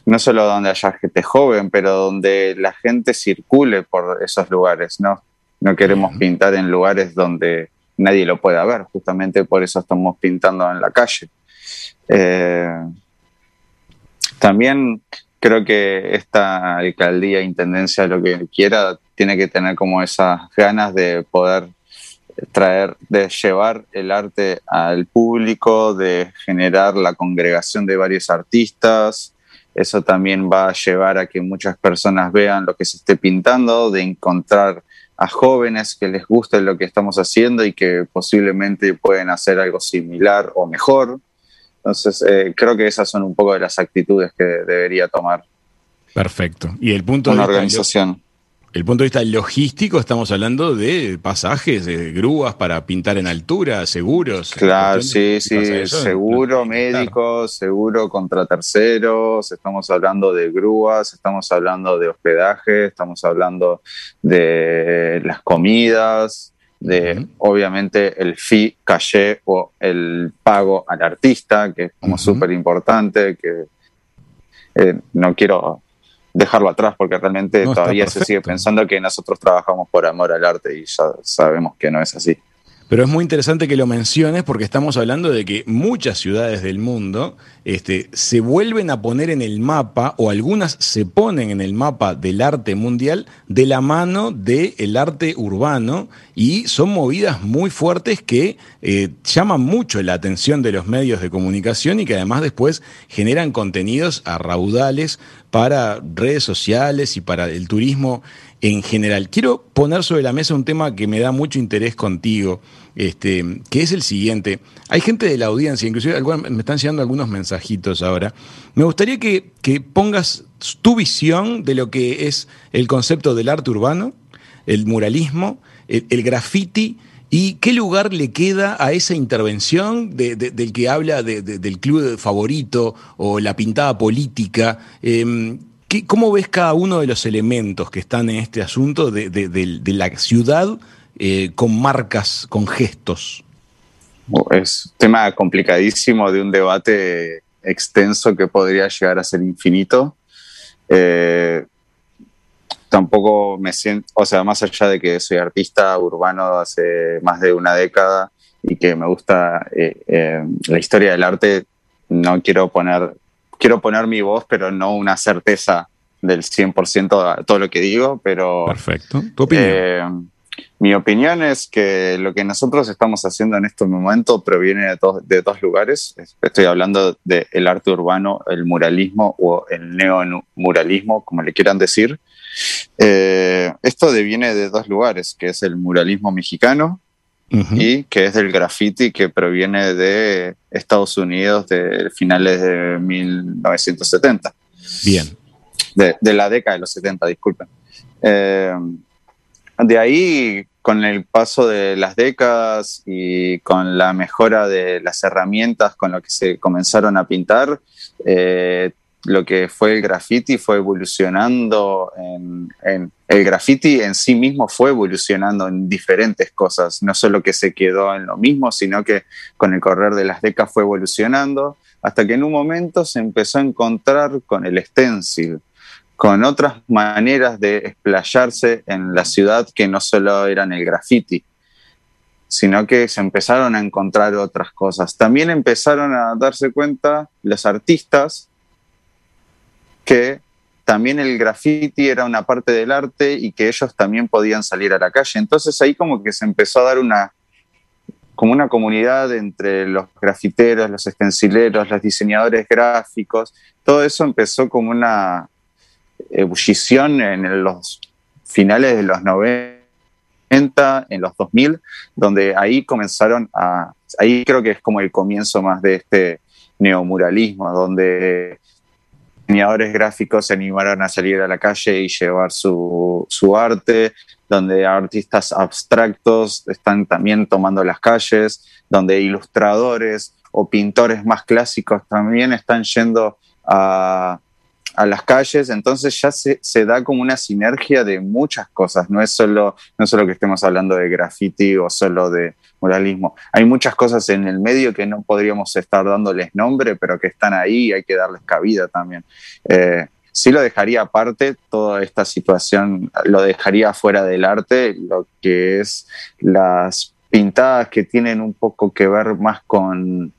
no solo donde haya gente joven, pero donde la gente circule por esos lugares, ¿no? No queremos pintar en lugares donde nadie lo pueda ver, justamente por eso estamos pintando en la calle. Eh, también creo que esta alcaldía, intendencia, lo que quiera, tiene que tener como esas ganas de poder traer, de llevar el arte al público, de generar la congregación de varios artistas. Eso también va a llevar a que muchas personas vean lo que se esté pintando, de encontrar a jóvenes que les guste lo que estamos haciendo y que posiblemente pueden hacer algo similar o mejor. Entonces, eh, creo que esas son un poco de las actitudes que debería tomar. Perfecto. Y el punto una de organización. el punto de vista logístico, estamos hablando de pasajes, de grúas para pintar en altura, seguros. Claro, sí, sí, seguro médico, seguro contra terceros, estamos hablando de grúas, estamos hablando de hospedaje, estamos hablando de las comidas, de obviamente el fee, caché o el pago al artista, que es como súper importante, que eh, no quiero dejarlo atrás porque realmente todavía se sigue pensando que nosotros trabajamos por amor al arte y ya sabemos que no es así. Pero es muy interesante que lo menciones porque estamos hablando de que muchas ciudades del mundo este, se vuelven a poner en el mapa, o algunas se ponen en el mapa del arte mundial de la mano del arte urbano, y son movidas muy fuertes que eh, llaman mucho la atención de los medios de comunicación y que además después generan contenidos a raudales para redes sociales y para el turismo en general. Quiero poner sobre la mesa un tema que me da mucho interés contigo, este, que es el siguiente. Hay gente de la audiencia, inclusive me están llegando algunos mensajitos ahora. Me gustaría que, pongas tu visión de lo que es el concepto del arte urbano, el muralismo, el, graffiti. ¿Y qué lugar le queda a esa intervención del que habla del club favorito o la pintada política? Em, ¿Cómo ves cada uno de los elementos que están en este asunto de, la ciudad eh, con marcas, con gestos? Es un tema complicadísimo de un debate extenso que podría llegar a ser infinito. Eh, tampoco me siento, o sea, más allá de que soy artista urbano hace más de una década y que me gusta eh, la historia del arte, no quiero poner quiero poner mi voz, pero no una certeza del 100% a todo lo que digo, pero... Perfecto. ¿Tu opinión? Mi opinión es que lo que nosotros estamos haciendo en este momento proviene de, dos- de dos lugares. Estoy hablando del arte urbano, el muralismo o el neomuralismo, como le quieran decir. Eh, esto deviene de dos lugares, que es el muralismo mexicano Ujú. y que es del graffiti que proviene de Estados Unidos de finales de 1970 Bien. de, de la década de los 70, disculpen. Eh, de ahí, con el paso de las décadas y con la mejora de las herramientas con lo que se comenzaron a pintar, eh, lo que fue el graffiti fue evolucionando en, en- el graffiti en sí mismo fue evolucionando en diferentes cosas, no solo que se quedó en lo mismo, sino que con el correr de las décadas fue evolucionando hasta que en un momento se empezó a encontrar con el stencil, con otras maneras de explayarse en la ciudad que no solo eran el graffiti, sino que se empezaron a encontrar otras cosas. También empezaron a darse cuenta los artistas que también el graffiti era una parte del arte y que ellos también podían salir a la calle. Entonces ahí como que se empezó a dar una como una comunidad entre los grafiteros, los estencileros, los diseñadores gráficos, todo eso empezó como una ebullición en los finales de los 90, en los 2000, donde ahí comenzaron a, ahí creo que es como el comienzo más de este neomuralismo, donde diseñadores gráficos se animaron a salir a la calle y llevar su, su arte, donde artistas abstractos están también tomando las calles, donde ilustradores o pintores más clásicos también están yendo a, a las calles, entonces ya se, da como una sinergia de muchas cosas, no es solo, no es solo que estemos hablando de graffiti o solo de muralismo, hay muchas cosas en el medio que no podríamos estar dándoles nombre, pero que están ahí y hay que darles cabida también. Eh, sí lo dejaría aparte, toda esta situación lo dejaría fuera del arte, lo que es las pintadas que tienen un poco que ver más con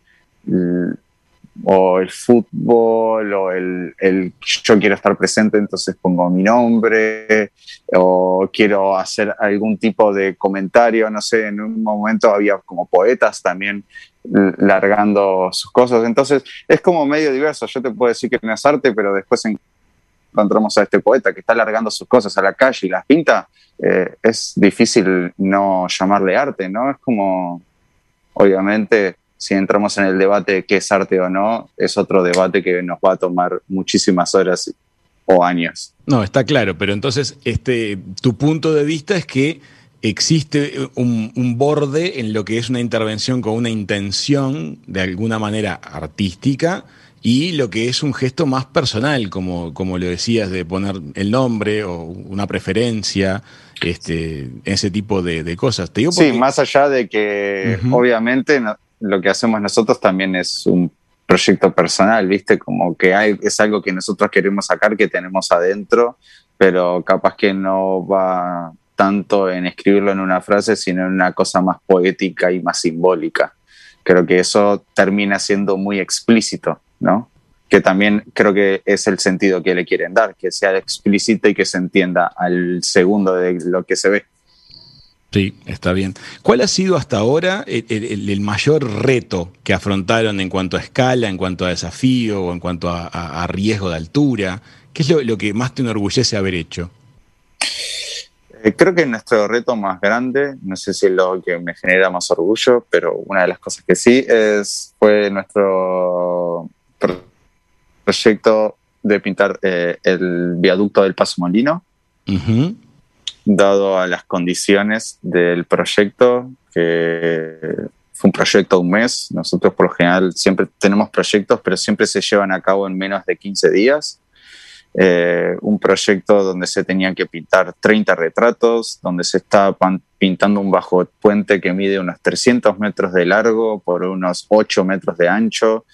o el fútbol o el, el, yo quiero estar presente, entonces pongo mi nombre o quiero hacer algún tipo de comentario, no sé, en un momento había como poetas también largando sus cosas, entonces es como medio diverso, yo te puedo decir que no es arte, pero después encontramos a este poeta que está largando sus cosas a la calle y las pinta, eh, es difícil no llamarle arte, ¿no? Es como, obviamente, si entramos en el debate de qué es arte o no, es otro debate que nos va a tomar muchísimas horas o años. No, está claro, pero entonces este, tu punto de vista es que existe un, un, borde en lo que es una intervención con una intención de alguna manera artística y lo que es un gesto más personal, como, como lo decías, de poner el nombre o una preferencia, este, ese tipo de, de cosas. Te digo porque... Sí, más allá de que uh -huh. obviamente no, lo que hacemos nosotros también es un proyecto personal, ¿viste? Como que hay, es algo que nosotros queremos sacar, que tenemos adentro, pero capaz que no va tanto en escribirlo en una frase, sino en una cosa más poética y más simbólica. Creo que eso termina siendo muy explícito, ¿no? Que también creo que es el sentido que le quieren dar, que sea explícito y que se entienda al segundo de lo que se ve. Sí, está bien. ¿Cuál ha sido hasta ahora el, el, el, mayor reto que afrontaron en cuanto a escala, en cuanto a desafío o en cuanto a, a, a riesgo de altura? ¿Qué es lo, lo, que más te enorgullece haber hecho? Eh, creo que nuestro reto más grande, no sé si es lo que me genera más orgullo, pero una de las cosas que sí es fue nuestro pro proyecto de pintar eh, el viaducto del Paso Molino. Uh -huh dado a las condiciones del proyecto, que fue un proyecto de un mes. Nosotros por lo general siempre tenemos proyectos, pero siempre se llevan a cabo en menos de 15 días. Eh, un proyecto donde se tenían que pintar 30 retratos, donde se está pintando un bajo puente que mide unos 300 metros de largo por unos 8 metros de ancho.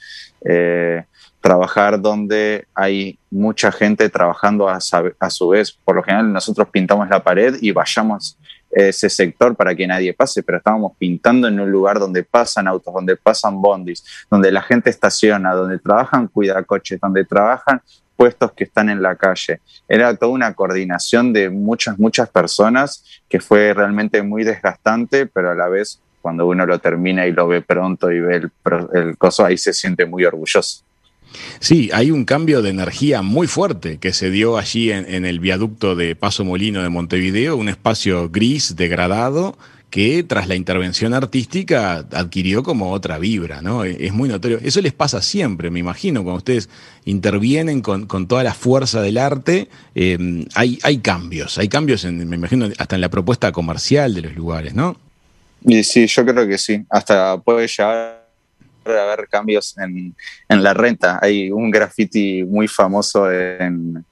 Eh, trabajar donde hay mucha gente trabajando a, a, su vez. Por lo general nosotros pintamos la pared y vayamos ese sector para que nadie pase, pero estábamos pintando en un lugar donde pasan autos, donde pasan bondis, donde la gente estaciona, donde trabajan cuidacoches, donde trabajan puestos que están en la calle. Era toda una coordinación de muchas, muchas personas que fue realmente muy desgastante, pero a la vez cuando uno lo termina y lo ve pronto y ve el, el coso, ahí se siente muy orgulloso. Sí, hay un cambio de energía muy fuerte que se dio allí en, en, el viaducto de Paso Molino de Montevideo, un espacio gris, degradado, que tras la intervención artística adquirió como otra vibra, ¿no? Es muy notorio. Eso les pasa siempre, me imagino, cuando ustedes intervienen con, con toda la fuerza del arte, eh, hay, hay cambios, hay cambios, en, me imagino, hasta en la propuesta comercial de los lugares, ¿no? Y sí, yo creo que sí, hasta puede llegar a haber cambios en, en la renta. Hay un graffiti muy famoso en,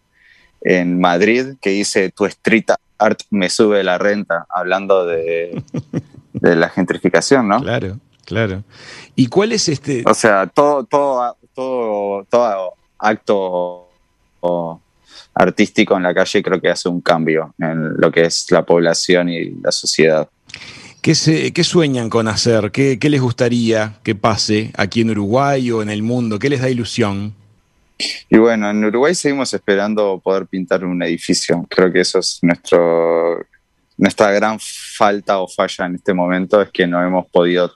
en Madrid que dice tu street art me sube la renta, hablando de, [laughs] de la gentrificación, ¿no? Claro, claro. ¿Y cuál es este? O sea, todo, todo, todo, todo acto artístico en la calle creo que hace un cambio en lo que es la población y la sociedad. ¿Qué, se, ¿Qué, sueñan con hacer? ¿Qué, ¿Qué, les gustaría que pase aquí en Uruguay o en el mundo? ¿Qué les da ilusión? Y bueno, en Uruguay seguimos esperando poder pintar un edificio. Creo que eso es nuestro, nuestra gran falta o falla en este momento, es que no hemos podido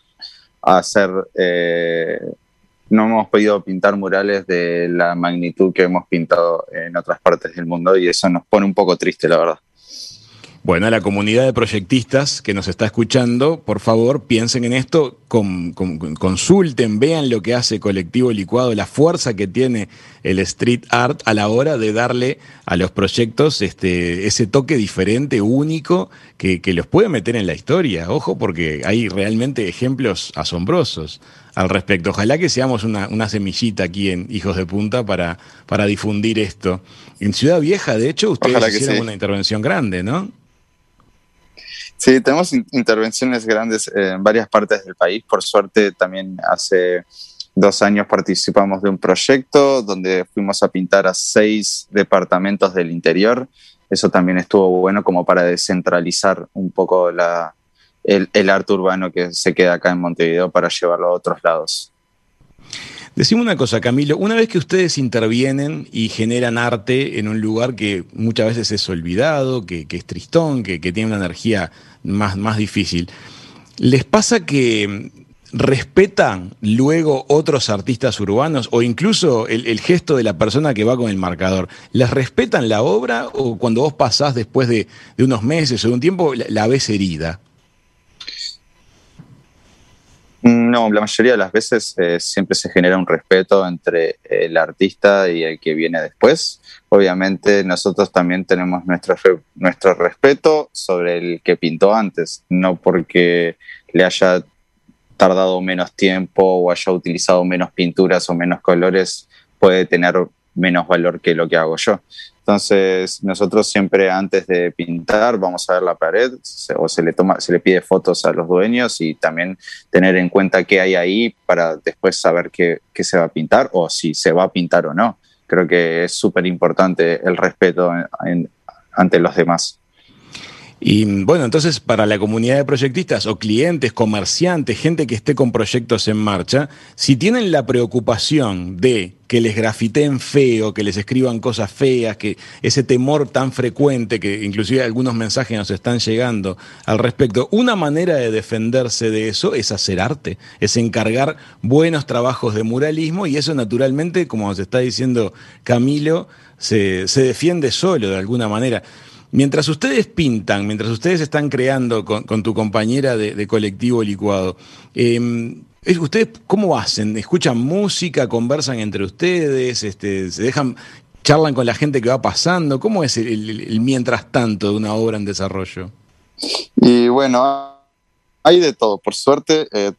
hacer, eh, no hemos podido pintar murales de la magnitud que hemos pintado en otras partes del mundo y eso nos pone un poco triste, la verdad. Bueno, a la comunidad de proyectistas que nos está escuchando, por favor, piensen en esto, con, con, consulten, vean lo que hace Colectivo Licuado, la fuerza que tiene el street art a la hora de darle a los proyectos este, ese toque diferente, único, que, que los puede meter en la historia. Ojo, porque hay realmente ejemplos asombrosos al respecto. Ojalá que seamos una, una, semillita aquí en Hijos de Punta para, para difundir esto. En Ciudad Vieja, de hecho, ustedes hicieron sí. una intervención grande, ¿no? Sí, tenemos intervenciones grandes en varias partes del país. Por suerte, también hace dos años participamos de un proyecto donde fuimos a pintar a seis departamentos del interior. Eso también estuvo bueno como para descentralizar un poco el, arte urbano que se queda acá en Montevideo para llevarlo a otros lados. Decime una cosa, Camilo, una vez que ustedes intervienen y generan arte en un lugar que muchas veces es olvidado, que, que es tristón, que, que, tiene una energía más, más difícil, ¿les pasa que respetan luego otros artistas urbanos o incluso el, gesto de la persona que va con el marcador? ¿Les respetan la obra o cuando vos pasás después de, de unos meses o de un tiempo la, la ves herida? No, la mayoría de las veces eh, siempre se genera un respeto entre el artista y el que viene después. Obviamente nosotros también tenemos nuestro, nuestro respeto sobre el que pintó antes, no porque le haya tardado menos tiempo o haya utilizado menos pinturas o menos colores, puede tener menos valor que lo que hago yo. Entonces, nosotros siempre antes de pintar vamos a ver la pared o se le, toma, se le pide fotos a los dueños y también tener en cuenta qué hay ahí para después saber qué, qué se va a pintar o si se va a pintar o no. Creo que es súper importante el respeto en, ante los demás. Y bueno, entonces para la comunidad de proyectistas o clientes, comerciantes, gente que esté con proyectos en marcha, si tienen la preocupación de que les grafiteen feo, que les escriban cosas feas, que ese temor tan frecuente que inclusive algunos mensajes nos están llegando al respecto, una manera de defenderse de eso es hacer arte, es encargar buenos trabajos de muralismo y eso naturalmente, como nos está diciendo Camilo, se, se defiende solo de alguna manera. Mientras ustedes pintan, mientras ustedes están creando con, tu compañera de, colectivo licuado, eh, ¿ustedes cómo hacen? ¿Escuchan música? ¿Conversan entre ustedes? Este, ¿Se dejan, charlan con la gente que va pasando? ¿Cómo es el mientras tanto de una obra en desarrollo? Y bueno, hay de todo. Por suerte, eh,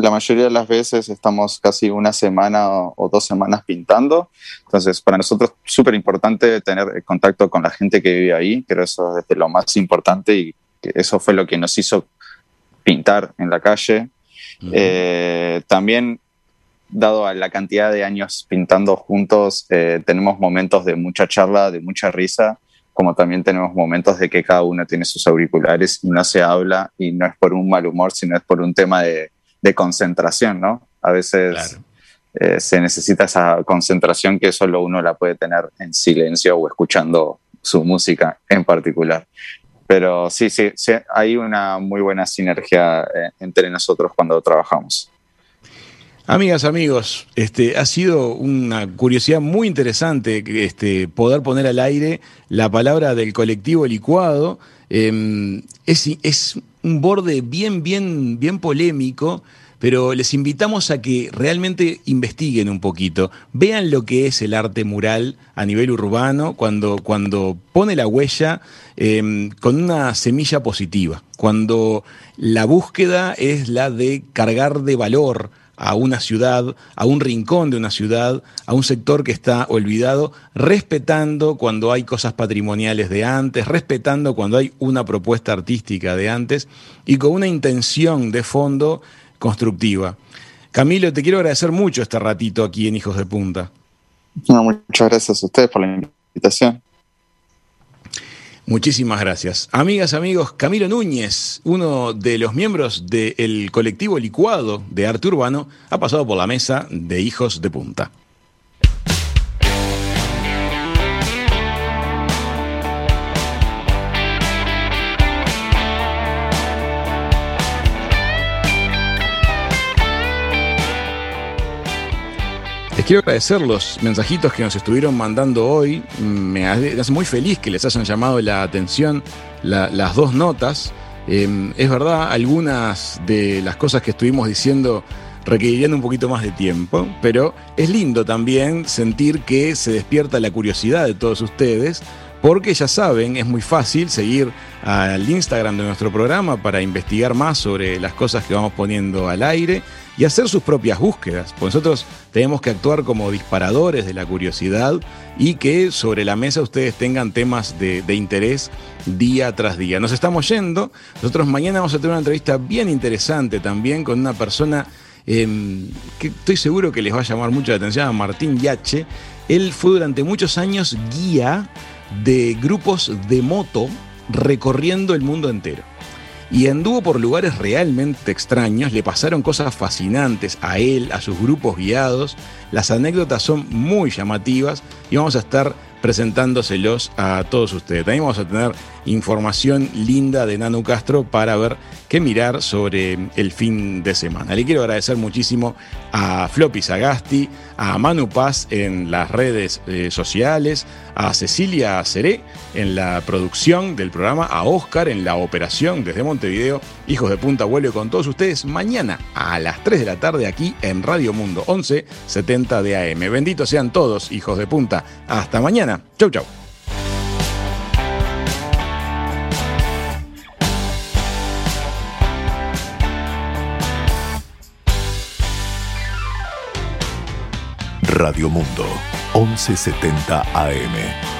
la mayoría de las veces estamos casi una semana o, o dos semanas pintando. Entonces, para nosotros es súper importante tener contacto con la gente que vive ahí. Creo eso es lo más importante y eso fue lo que nos hizo pintar en la calle. Uh -huh. eh, también, dado a la cantidad de años pintando juntos, eh, tenemos momentos de mucha charla, de mucha risa como también tenemos momentos de que cada uno tiene sus auriculares y no se habla y no es por un mal humor, sino es por un tema de, de concentración, ¿no? A veces claro. eh, se necesita esa concentración que solo uno la puede tener en silencio o escuchando su música en particular. Pero sí, sí, sí hay una muy buena sinergia eh, entre nosotros cuando trabajamos. Amigas, amigos, este, ha sido una curiosidad muy interesante este, poder poner al aire la palabra del colectivo licuado. Em, es, es, un borde bien, bien, bien polémico, pero les invitamos a que realmente investiguen un poquito, vean lo que es el arte mural a nivel urbano cuando, cuando pone la huella em, con una semilla positiva, cuando la búsqueda es la de cargar de valor a una ciudad, a un rincón de una ciudad, a un sector que está olvidado, respetando cuando hay cosas patrimoniales de antes, respetando cuando hay una propuesta artística de antes y con una intención de fondo constructiva. Camilo, te quiero agradecer mucho este ratito aquí en Hijos de Punta. muchas gracias a ustedes por la invitación. Muchísimas gracias. Amigas, amigos, Camilo Núñez, uno de los miembros del colectivo licuado de arte urbano, ha pasado por la mesa de Hijos de Punta. Quiero agradecer los mensajitos que nos estuvieron mandando hoy. Me hace muy feliz que les hayan llamado la atención las dos notas. Em, es verdad, algunas de las cosas que estuvimos diciendo requerirían un poquito más de tiempo, pero es lindo también sentir que se despierta la curiosidad de todos ustedes, porque ya saben, es muy fácil seguir al Instagram de nuestro programa para investigar más sobre las cosas que vamos poniendo al aire y hacer sus propias búsquedas. Pues nosotros tenemos que actuar como disparadores de la curiosidad y que sobre la mesa ustedes tengan temas de, interés día tras día. Nos estamos yendo. Nosotros mañana vamos a tener una entrevista bien interesante también con una persona em, que estoy seguro que les va a llamar mucho la atención, a Martín Yache. Él fue durante muchos años guía de grupos de moto recorriendo el mundo entero y anduvo por lugares realmente extraños, le pasaron cosas fascinantes a él, a sus grupos guiados, las anécdotas son muy llamativas y vamos a estar presentándoselos a todos ustedes. También vamos a tener información linda de Nanu Castro para ver qué mirar sobre el fin de semana. Le quiero agradecer muchísimo a Floppy Sagasti, a Manu Paz en las redes eh, sociales, a Cecilia Ceré en la producción del programa, a Oscar en la operación desde Montevideo. Hijos de Punta vuelve con todos ustedes mañana a las 3 de la tarde aquí en Radio Mundo 1170 de AM. Benditos sean todos, hijos de punta. Hasta mañana. Chau, chau. Radio Mundo, 1170 AM.